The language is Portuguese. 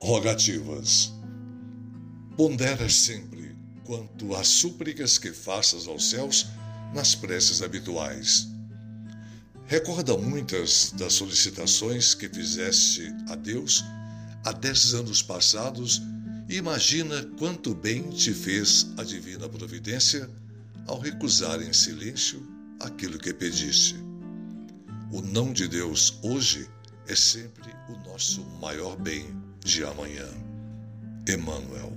Rogativas. Pondera sempre quanto às súplicas que faças aos céus nas preces habituais. Recorda muitas das solicitações que fizeste a Deus há dez anos passados e imagina quanto bem te fez a divina providência ao recusar em silêncio aquilo que pediste. O não de Deus hoje é sempre o nosso maior bem de amanhã. Emmanuel.